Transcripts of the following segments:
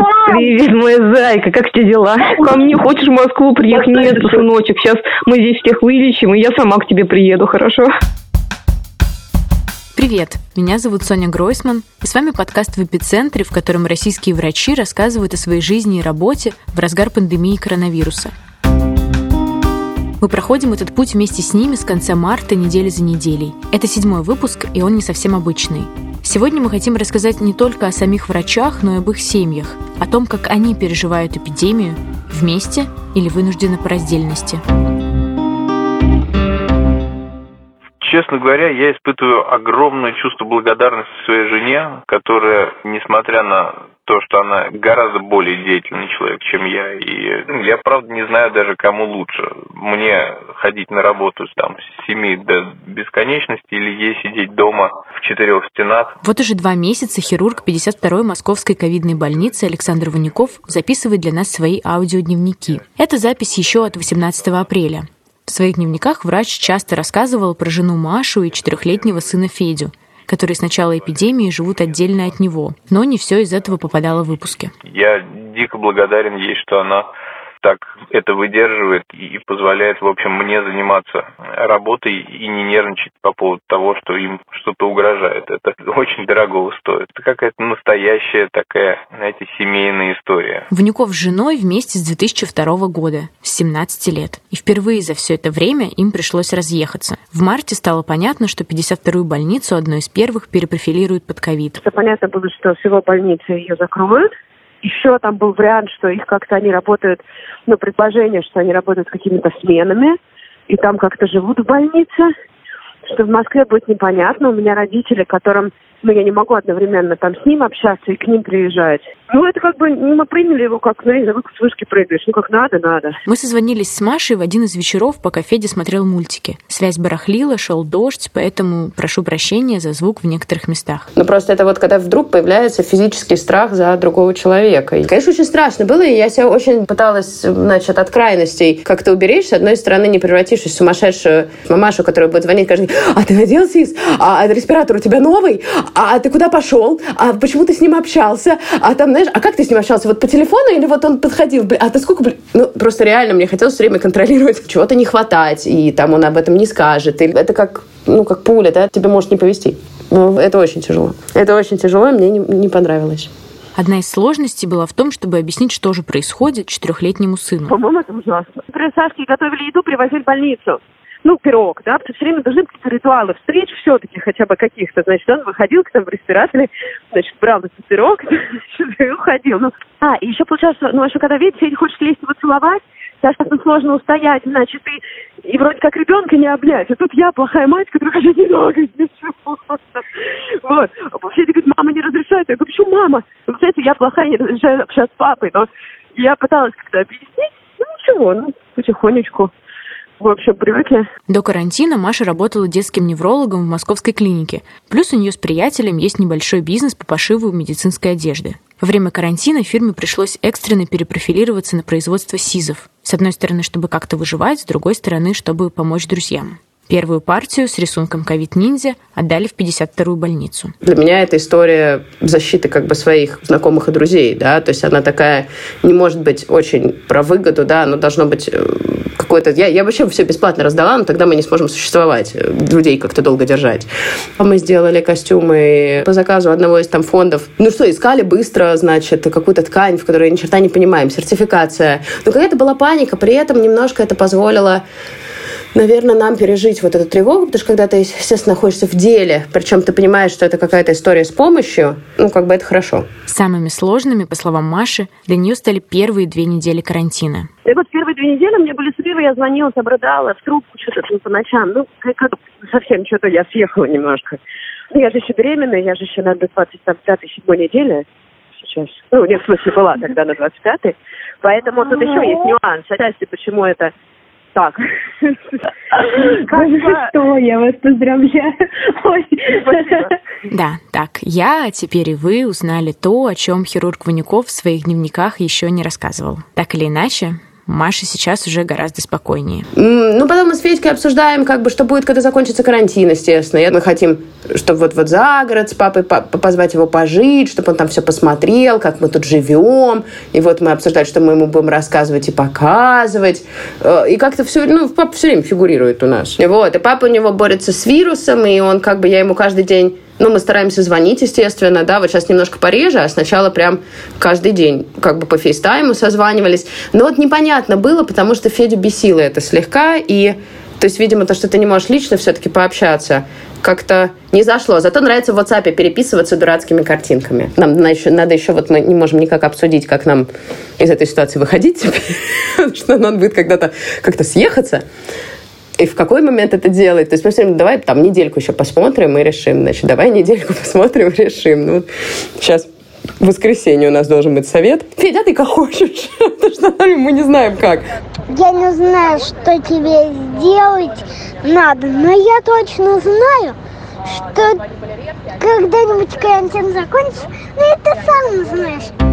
Привет, моя зайка, как тебе дела? Ко мне хочешь в Москву приехать? Нет, сыночек, сейчас мы здесь всех вылечим, и я сама к тебе приеду, хорошо? Привет, меня зовут Соня Гройсман, и с вами подкаст в эпицентре, в котором российские врачи рассказывают о своей жизни и работе в разгар пандемии коронавируса. Мы проходим этот путь вместе с ними с конца марта недели за неделей. Это седьмой выпуск, и он не совсем обычный. Сегодня мы хотим рассказать не только о самих врачах, но и об их семьях, о том, как они переживают эпидемию вместе или вынуждены по раздельности. Честно говоря, я испытываю огромное чувство благодарности своей жене, которая, несмотря на то, что она гораздо более деятельный человек, чем я, и ну, я, правда, не знаю даже, кому лучше. Мне ходить на работу там, с 7 до бесконечности или ей сидеть дома в четырех стенах. Вот уже два месяца хирург 52-й Московской ковидной больницы Александр Ванюков записывает для нас свои аудиодневники. Это запись еще от 18 апреля. В своих дневниках врач часто рассказывал про жену Машу и четырехлетнего сына Федю, которые с начала эпидемии живут отдельно от него. Но не все из этого попадало в выпуски. Я дико благодарен ей, что она так это выдерживает и позволяет, в общем, мне заниматься работой и не нервничать по поводу того, что им что-то угрожает. Это очень дорого стоит. Это какая-то настоящая такая, знаете, семейная история. Внюков с женой вместе с 2002 года, с 17 лет. И впервые за все это время им пришлось разъехаться. В марте стало понятно, что 52-ю больницу одной из первых перепрофилируют под ковид. Это понятно было, что всего больницы ее закроют, еще там был вариант, что их как-то они работают, ну, предположение, что они работают какими-то сменами, и там как-то живут в больнице, что в Москве будет непонятно. У меня родители, которым но я не могу одновременно там с ним общаться и к ним приезжать. Ну, это как бы, ну, мы приняли его как, ну, я как с вышки прыгаешь, ну, как надо, надо. Мы созвонились с Машей в один из вечеров, пока Федя смотрел мультики. Связь барахлила, шел дождь, поэтому прошу прощения за звук в некоторых местах. Ну, просто это вот когда вдруг появляется физический страх за другого человека. И, конечно, очень страшно было, и я себя очень пыталась, значит, от крайностей как-то уберечь. С одной стороны, не превратившись в сумасшедшую мамашу, которая будет звонить каждый день, а ты надел СИС? А, а респиратор у тебя новый? а ты куда пошел? А почему ты с ним общался? А там, знаешь, а как ты с ним общался? Вот по телефону или вот он подходил? А ты сколько, блин? Ну, просто реально мне хотелось все время контролировать, чего-то не хватать, и там он об этом не скажет. И это как, ну, как пуля, да, тебе может не повезти. Ну, это очень тяжело. Это очень тяжело, мне не, не понравилось. Одна из сложностей была в том, чтобы объяснить, что же происходит четырехлетнему сыну. По-моему, это ужасно. При Сашке готовили еду, привозили в больницу ну, пирог, да, все время должны быть ритуалы встреч все-таки хотя бы каких-то. Значит, он выходил к нам в респираторе, значит, брал этот пирог и уходил. Ну, а, и еще получается, ну, а еще когда, видите, Федя хочет лезть его целовать, достаточно сложно устоять, значит, и, и вроде как ребенка не облять. А тут я плохая мать, которая хочу немного ничего. Вот. Федя говорит, мама не разрешает. Я говорю, почему мама? Вы знаете, я плохая, не разрешаю общаться с папой. Но я пыталась как-то объяснить, ну ничего, ну, потихонечку в общем, привыкли. До карантина Маша работала детским неврологом в московской клинике. Плюс у нее с приятелем есть небольшой бизнес по пошиву медицинской одежды. Во время карантина фирме пришлось экстренно перепрофилироваться на производство СИЗов. С одной стороны, чтобы как-то выживать, с другой стороны, чтобы помочь друзьям. Первую партию с рисунком ковид-ниндзя отдали в 52-ю больницу. Для меня это история защиты как бы своих знакомых и друзей, да, то есть она такая не может быть очень про выгоду, да, но должно быть э, какое-то... Я, я вообще все бесплатно раздала, но тогда мы не сможем существовать, э, людей как-то долго держать. Мы сделали костюмы по заказу одного из там фондов. Ну что, искали быстро, значит, какую-то ткань, в которой ни черта не понимаем, сертификация. Но какая-то была паника, при этом немножко это позволило наверное, нам пережить вот эту тревогу, потому что когда ты, естественно, находишься в деле, причем ты понимаешь, что это какая-то история с помощью, ну, как бы это хорошо. Самыми сложными, по словам Маши, для нее стали первые две недели карантина. И вот первые две недели мне были срывы, я звонила, обрыдала в трубку что-то ну, по ночам. Ну, как совсем что-то я съехала немножко. Ну, я же еще беременная, я же еще на 25-й, 7 неделе сейчас. Ну, нет, в смысле, была тогда на 25-й. Поэтому тут еще есть нюанс. Отчасти, почему это так. Что, я вас поздравляю. Да, так, я, а теперь и вы узнали то, о чем хирург Ванюков в своих дневниках еще не рассказывал. Так или иначе, Маша сейчас уже гораздо спокойнее. Ну, потом мы с Федькой обсуждаем, как бы, что будет, когда закончится карантин, естественно. Мы хотим, чтобы вот, вот за город с папой позвать его пожить, чтобы он там все посмотрел, как мы тут живем. И вот мы обсуждали, что мы ему будем рассказывать и показывать. Э, и как-то все, ну, папа все время фигурирует у нас. Вот, и папа у него борется с вирусом, и он как бы, я ему каждый день ну, мы стараемся звонить, естественно, да, вот сейчас немножко пореже, а сначала прям каждый день как бы по фейстайму созванивались. Но вот непонятно было, потому что Федя бесило это слегка, и то есть, видимо, то, что ты не можешь лично все-таки пообщаться, как-то не зашло. Зато нравится в WhatsApp переписываться дурацкими картинками. Нам надо еще, надо еще вот мы не можем никак обсудить, как нам из этой ситуации выходить потому что надо будет когда-то как-то съехаться и в какой момент это делать. То есть мы все время, давай там недельку еще посмотрим и решим. Значит, давай недельку посмотрим и решим. Ну, сейчас в воскресенье у нас должен быть совет. Федя, ты как хочешь, потому что мы не знаем как. Я не знаю, что тебе сделать надо, но я точно знаю, что когда-нибудь карантин закончится, и ты сам знаешь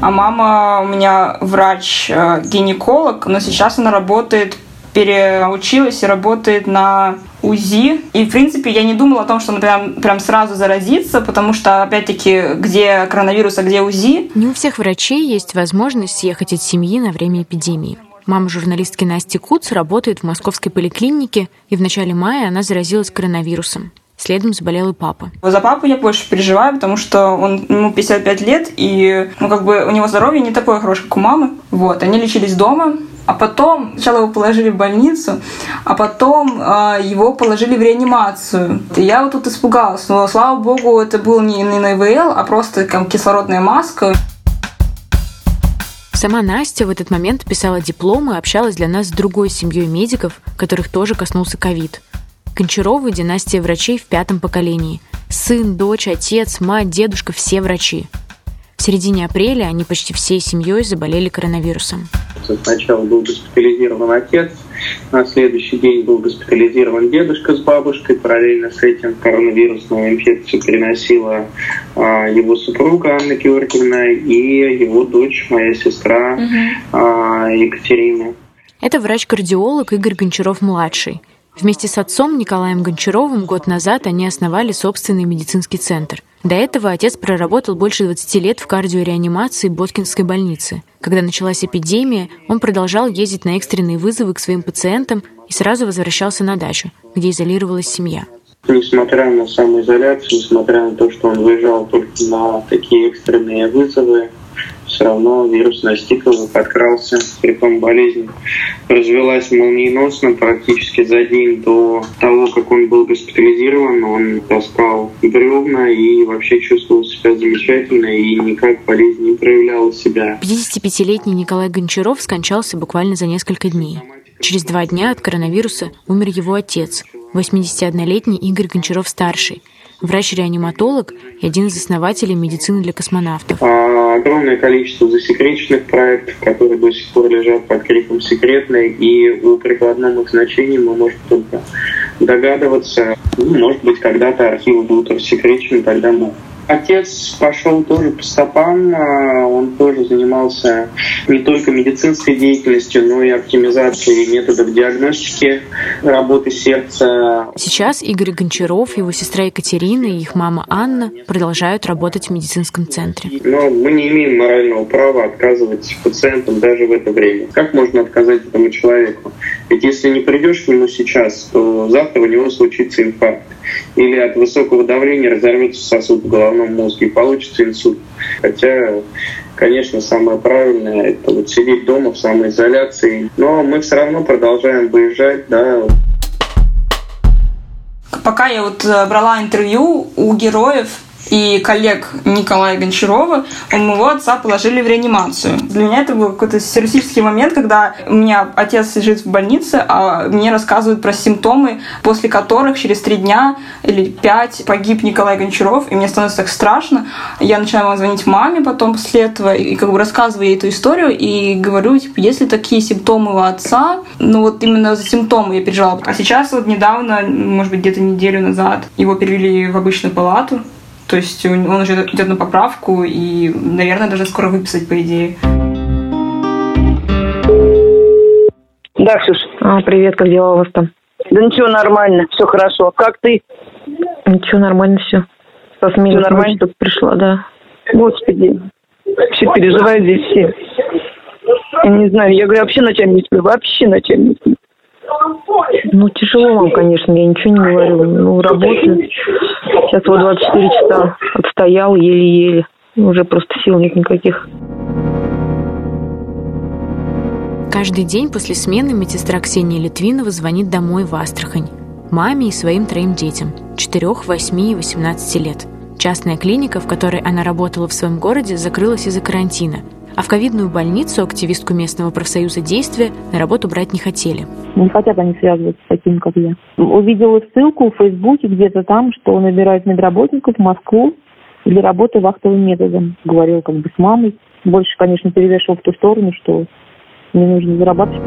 а мама у меня врач-гинеколог, но сейчас она работает переучилась и работает на УЗИ. И, в принципе, я не думала о том, что она прям, прям сразу заразится, потому что, опять-таки, где коронавирус, а где УЗИ. Не у всех врачей есть возможность съехать от семьи на время эпидемии. Мама журналистки Насти Куц работает в московской поликлинике, и в начале мая она заразилась коронавирусом. Следом заболел и папа. За папу я больше переживаю, потому что он, ему 55 лет, и ну, как бы у него здоровье не такое хорошее, как у мамы. Вот, они лечились дома, а потом сначала его положили в больницу, а потом э, его положили в реанимацию. И я вот тут испугалась. Но, слава богу, это был не, не на ИВЛ, а просто как кислородная маска. Сама Настя в этот момент писала диплом и общалась для нас с другой семьей медиков, которых тоже коснулся ковид. Гончаровы – династия врачей в пятом поколении. Сын, дочь, отец, мать, дедушка – все врачи. В середине апреля они почти всей семьей заболели коронавирусом. Сначала был госпитализирован отец, на следующий день был госпитализирован дедушка с бабушкой. Параллельно с этим коронавирусную инфекцию переносила а, его супруга Анна Георгиевна и его дочь, моя сестра угу. а, Екатерина. Это врач-кардиолог Игорь Гончаров-младший – Вместе с отцом Николаем Гончаровым год назад они основали собственный медицинский центр. До этого отец проработал больше 20 лет в кардиореанимации Боткинской больницы. Когда началась эпидемия, он продолжал ездить на экстренные вызовы к своим пациентам и сразу возвращался на дачу, где изолировалась семья. Несмотря на самоизоляцию, несмотря на то, что он выезжал только на такие экстренные вызовы, все равно вирус настиг его, подкрался. Притом болезнь развелась молниеносно, практически за день до того, как он был госпитализирован. Он таскал бревна и вообще чувствовал себя замечательно, и никак болезнь не проявляла себя. 55-летний Николай Гончаров скончался буквально за несколько дней. Через два дня от коронавируса умер его отец, 81-летний Игорь Гончаров-старший – врач-реаниматолог и один из основателей медицины для космонавтов. А, огромное количество засекреченных проектов, которые до сих пор лежат под криком «секретные», и о прикладном их значении мы можем только догадываться. Ну, может быть, когда-то архивы будут рассекречены, тогда мы Отец пошел тоже по стопам, а, он тоже занимался не только медицинской деятельностью, но и оптимизацией методов диагностики работы сердца. Сейчас Игорь Гончаров, его сестра Екатерина и их мама Анна продолжают работать в медицинском центре. Но мы не имеем морального права отказывать пациентам даже в это время. Как можно отказать этому человеку? Ведь если не придешь к нему сейчас, то завтра у него случится инфаркт или от высокого давления разорвется сосуд в головном мозге получится инсульт. Хотя, конечно, самое правильное — это вот сидеть дома в самоизоляции. Но мы все равно продолжаем выезжать, да, Пока я вот э, брала интервью у героев и коллег Николая Гончарова у моего отца положили в реанимацию. Для меня это был какой-то сюрреалистический момент, когда у меня отец лежит в больнице, а мне рассказывают про симптомы, после которых через три дня или пять погиб Николай Гончаров, и мне становится так страшно. Я начинаю звонить маме потом после этого, и как бы рассказываю ей эту историю, и говорю, типа, если такие симптомы у отца, ну вот именно за симптомы я переживала. А сейчас вот недавно, может быть, где-то неделю назад, его перевели в обычную палату, то есть он уже идет на поправку и, наверное, даже скоро выписать, по идее. Да, Ксюш. А, привет, как дела у вас там? Да ничего, нормально, все хорошо. Как ты? Ничего, нормально все. Со смены ночи только пришла, да. Господи, вообще переживаю здесь все. Я не знаю, я говорю, вообще ночами не сплю, вообще ночами не сплю. Ну, тяжело вам, конечно, я ничего не говорю. Ну, работаю. Сейчас вот 24 часа отстоял еле-еле. Уже просто сил нет никаких. Каждый день после смены медсестра Ксения Литвинова звонит домой в Астрахань. Маме и своим троим детям – 4, 8 и 18 лет. Частная клиника, в которой она работала в своем городе, закрылась из-за карантина. А в ковидную больницу активистку местного профсоюза «Действия» на работу брать не хотели. Не хотят они связываться с таким, как я. Увидела ссылку в Фейсбуке где-то там, что набирают медработников в Москву для работы вахтовым методом. Говорил как бы с мамой. Больше, конечно, перевешивал в ту сторону, что мне нужно зарабатывать.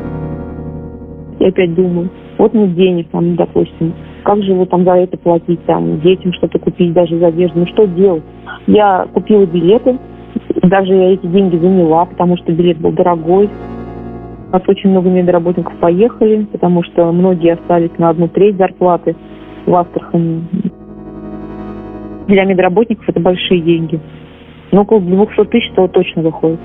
Я опять думаю, вот нет денег, там, допустим, как же вот там за это платить, там, детям что-то купить, даже за одежду, ну что делать? Я купила билеты, даже я эти деньги заняла, потому что билет был дорогой. У нас очень много медработников поехали, потому что многие остались на одну треть зарплаты в Астрахани. Для медработников это большие деньги. Ну, около 200 тысяч то точно выходит.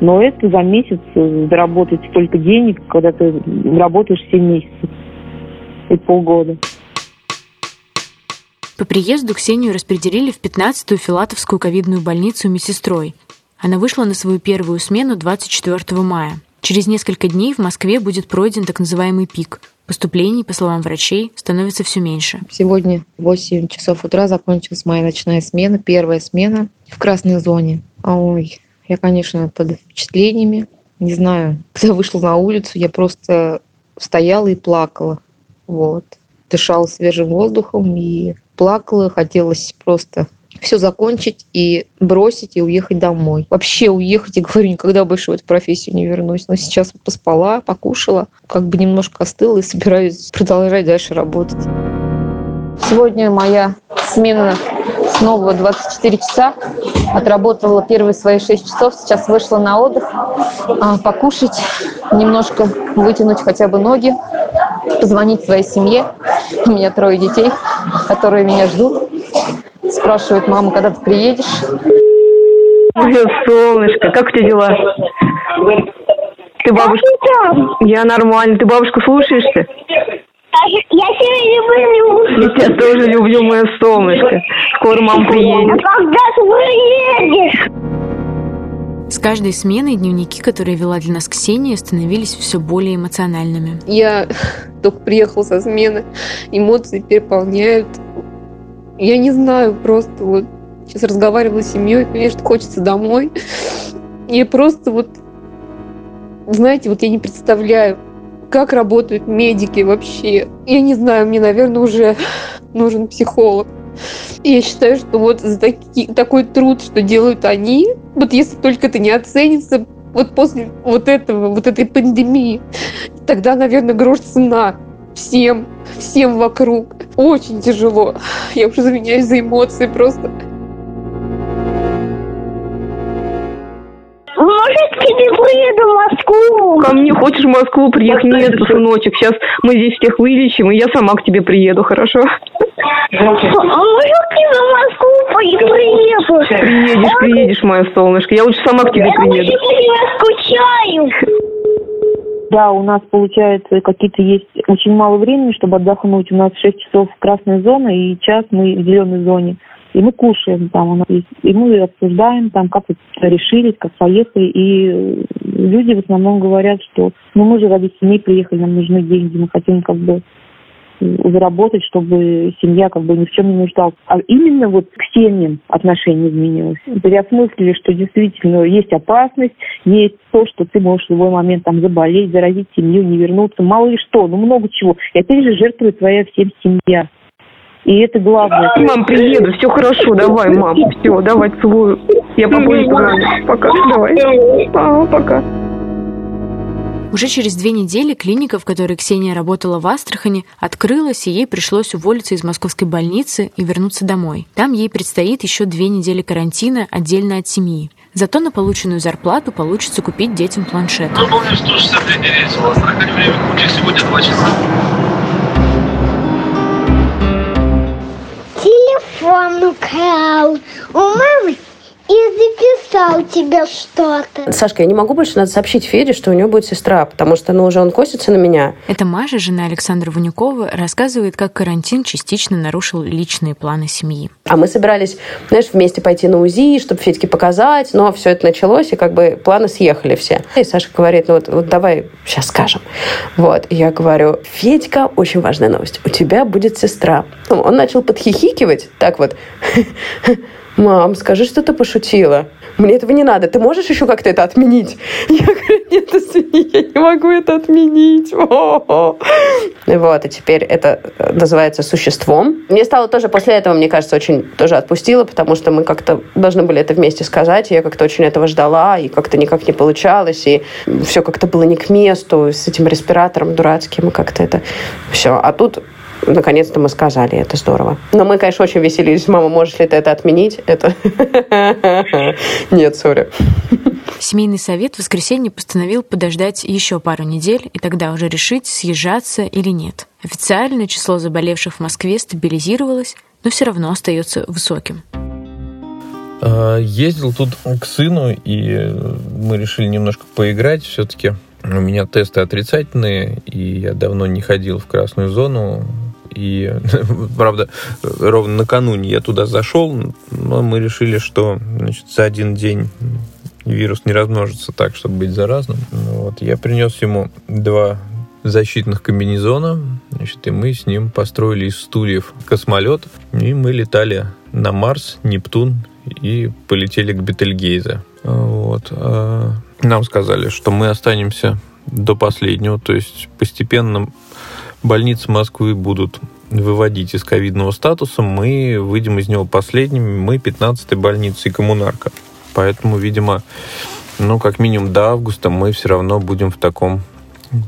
Но это за месяц заработать столько денег, когда ты работаешь 7 месяцев и полгода. По приезду Ксению распределили в 15-ю Филатовскую ковидную больницу медсестрой. Она вышла на свою первую смену 24 мая. Через несколько дней в Москве будет пройден так называемый пик. Поступлений, по словам врачей, становится все меньше. Сегодня в 8 часов утра закончилась моя ночная смена, первая смена в красной зоне. Ой, я, конечно, под впечатлениями. Не знаю, когда вышла на улицу, я просто стояла и плакала. Вот. Дышала свежим воздухом и плакала. Хотелось просто все закончить и бросить и уехать домой. Вообще уехать, и говорю, никогда больше в эту профессию не вернусь. Но сейчас поспала, покушала, как бы немножко остыла и собираюсь продолжать дальше работать. Сегодня моя смена снова 24 часа. Отработала первые свои 6 часов. Сейчас вышла на отдых, а, покушать, немножко вытянуть хотя бы ноги, позвонить своей семье. У меня трое детей, которые меня ждут. Спрашивают, мама, когда ты приедешь? Мое солнышко, как у тебя дела? Ты бабушка... Я нормально. Ты бабушку слушаешься? Я тебя люблю. Я тебя тоже люблю, мое солнышко. Скоро мама приедет. А когда ты приедешь? С каждой сменой дневники, которые вела для нас Ксения, становились все более эмоциональными. Я только приехала со смены, эмоции переполняют. Я не знаю, просто вот сейчас разговаривала с семьей, конечно, хочется домой. И просто вот, знаете, вот я не представляю, как работают медики вообще. Я не знаю, мне, наверное, уже нужен психолог. И я считаю, что вот за таки, такой труд, что делают они, вот если только это не оценится вот после вот этого, вот этой пандемии, тогда, наверное, грош цена всем, всем вокруг. Очень тяжело. Я уже извиняюсь за эмоции просто. Может, к тебе приеду в Москву? Ко мне хочешь в Москву приехать? Нет, сыночек, сейчас мы здесь всех вылечим, и я сама к тебе приеду, хорошо? А может, тебе в Москву при- приеду? Приедешь, приедешь, мое солнышко. Я лучше сама к тебе Я очень приеду. по тебе скучаю. Да, у нас, получается, какие-то есть очень мало времени, чтобы отдохнуть. У нас 6 часов красная зона и час мы в зеленой зоне. И мы кушаем там у нас есть. И мы обсуждаем там, как вот решились, как поехали. И э, люди в основном говорят, что ну мы же ради семьи приехали, нам нужны деньги, мы хотим как бы заработать, чтобы семья как бы ни в чем не нуждалась. А именно вот к семьям отношение изменилось. Переосмыслили, что действительно есть опасность, есть то, что ты можешь в любой момент там заболеть, заразить семью, не вернуться, мало ли что, ну много чего. И опять же жертвует твоя всем семья. И это главное. Мам, приеду, все хорошо, давай, мам, все, давай, целую. Я попозже позвоню. Пока, давай. А, пока. Уже через две недели клиника, в которой Ксения работала в Астрахани, открылась, и ей пришлось уволиться из московской больницы и вернуться домой. Там ей предстоит еще две недели карантина отдельно от семьи. Зато на полученную зарплату получится купить детям планшет. Выполним 163 рейс. В Астрахани время пути сегодня 2 часа. Телефон украл у мамы записал тебе что-то. Сашка, я не могу больше надо сообщить Феде, что у него будет сестра, потому что, ну, уже он косится на меня. Это Маша, жена Александра Ванюкова, рассказывает, как карантин частично нарушил личные планы семьи. А мы собирались, знаешь, вместе пойти на УЗИ, чтобы Федьке показать, но все это началось, и как бы планы съехали все. И Саша говорит, ну вот, вот давай сейчас скажем. Вот, и я говорю, Федька, очень важная новость, у тебя будет сестра. Он начал подхихикивать, так вот, мам, скажи, что ты пошутила. Мне этого не надо. Ты можешь еще как-то это отменить? Я говорю, нет, извини, я не могу это отменить. О-о-о. Вот, и теперь это называется существом. Мне стало тоже после этого, мне кажется, очень тоже отпустило, потому что мы как-то должны были это вместе сказать. Я как-то очень этого ждала, и как-то никак не получалось, и все как-то было не к месту с этим респиратором дурацким, и как-то это все. А тут наконец-то мы сказали, это здорово. Но мы, конечно, очень веселились. Мама, можешь ли ты это отменить? Это... Нет, сори. Семейный совет в воскресенье постановил подождать еще пару недель и тогда уже решить, съезжаться или нет. Официально число заболевших в Москве стабилизировалось, но все равно остается высоким. Ездил тут к сыну, и мы решили немножко поиграть все-таки. У меня тесты отрицательные, и я давно не ходил в красную зону. И, правда, ровно накануне я туда зашел, но мы решили, что значит, за один день вирус не размножится так, чтобы быть заразным. Вот. Я принес ему два защитных комбинезона, значит, и мы с ним построили из стульев космолет, и мы летали на Марс, Нептун и полетели к Бетельгейзе. Вот. А нам сказали, что мы останемся до последнего, то есть постепенно больницы Москвы будут выводить из ковидного статуса, мы выйдем из него последними, мы 15-й больница и коммунарка. Поэтому, видимо, ну, как минимум до августа мы все равно будем в таком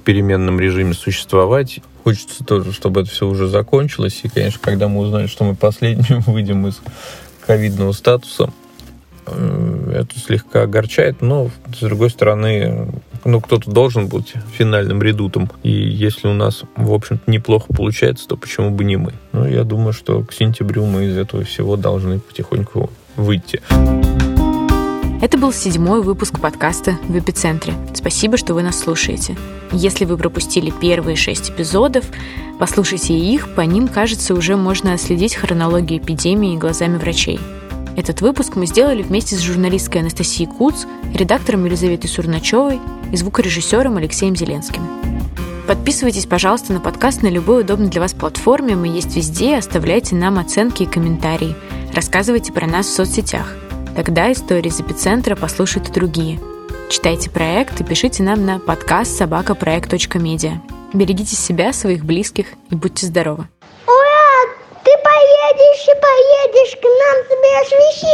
переменном режиме существовать. Хочется тоже, чтобы это все уже закончилось. И, конечно, когда мы узнали, что мы последними выйдем из ковидного статуса, э, это слегка огорчает, но, с другой стороны, ну, кто-то должен быть финальным редутом. И если у нас, в общем-то, неплохо получается, то почему бы не мы? Ну, я думаю, что к сентябрю мы из этого всего должны потихоньку выйти. Это был седьмой выпуск подкаста «В эпицентре». Спасибо, что вы нас слушаете. Если вы пропустили первые шесть эпизодов, послушайте их, по ним, кажется, уже можно отследить хронологию эпидемии глазами врачей. Этот выпуск мы сделали вместе с журналисткой Анастасией Куц, редактором Елизаветой Сурначевой и звукорежиссером Алексеем Зеленским. Подписывайтесь, пожалуйста, на подкаст на любой удобной для вас платформе. Мы есть везде. Оставляйте нам оценки и комментарии. Рассказывайте про нас в соцсетях. Тогда истории из эпицентра послушают и другие. Читайте проект и пишите нам на подкаст собакапроект.медиа. Берегите себя, своих близких и будьте здоровы. Ура! Ты поедешь и поедешь к нам, соберешь вещи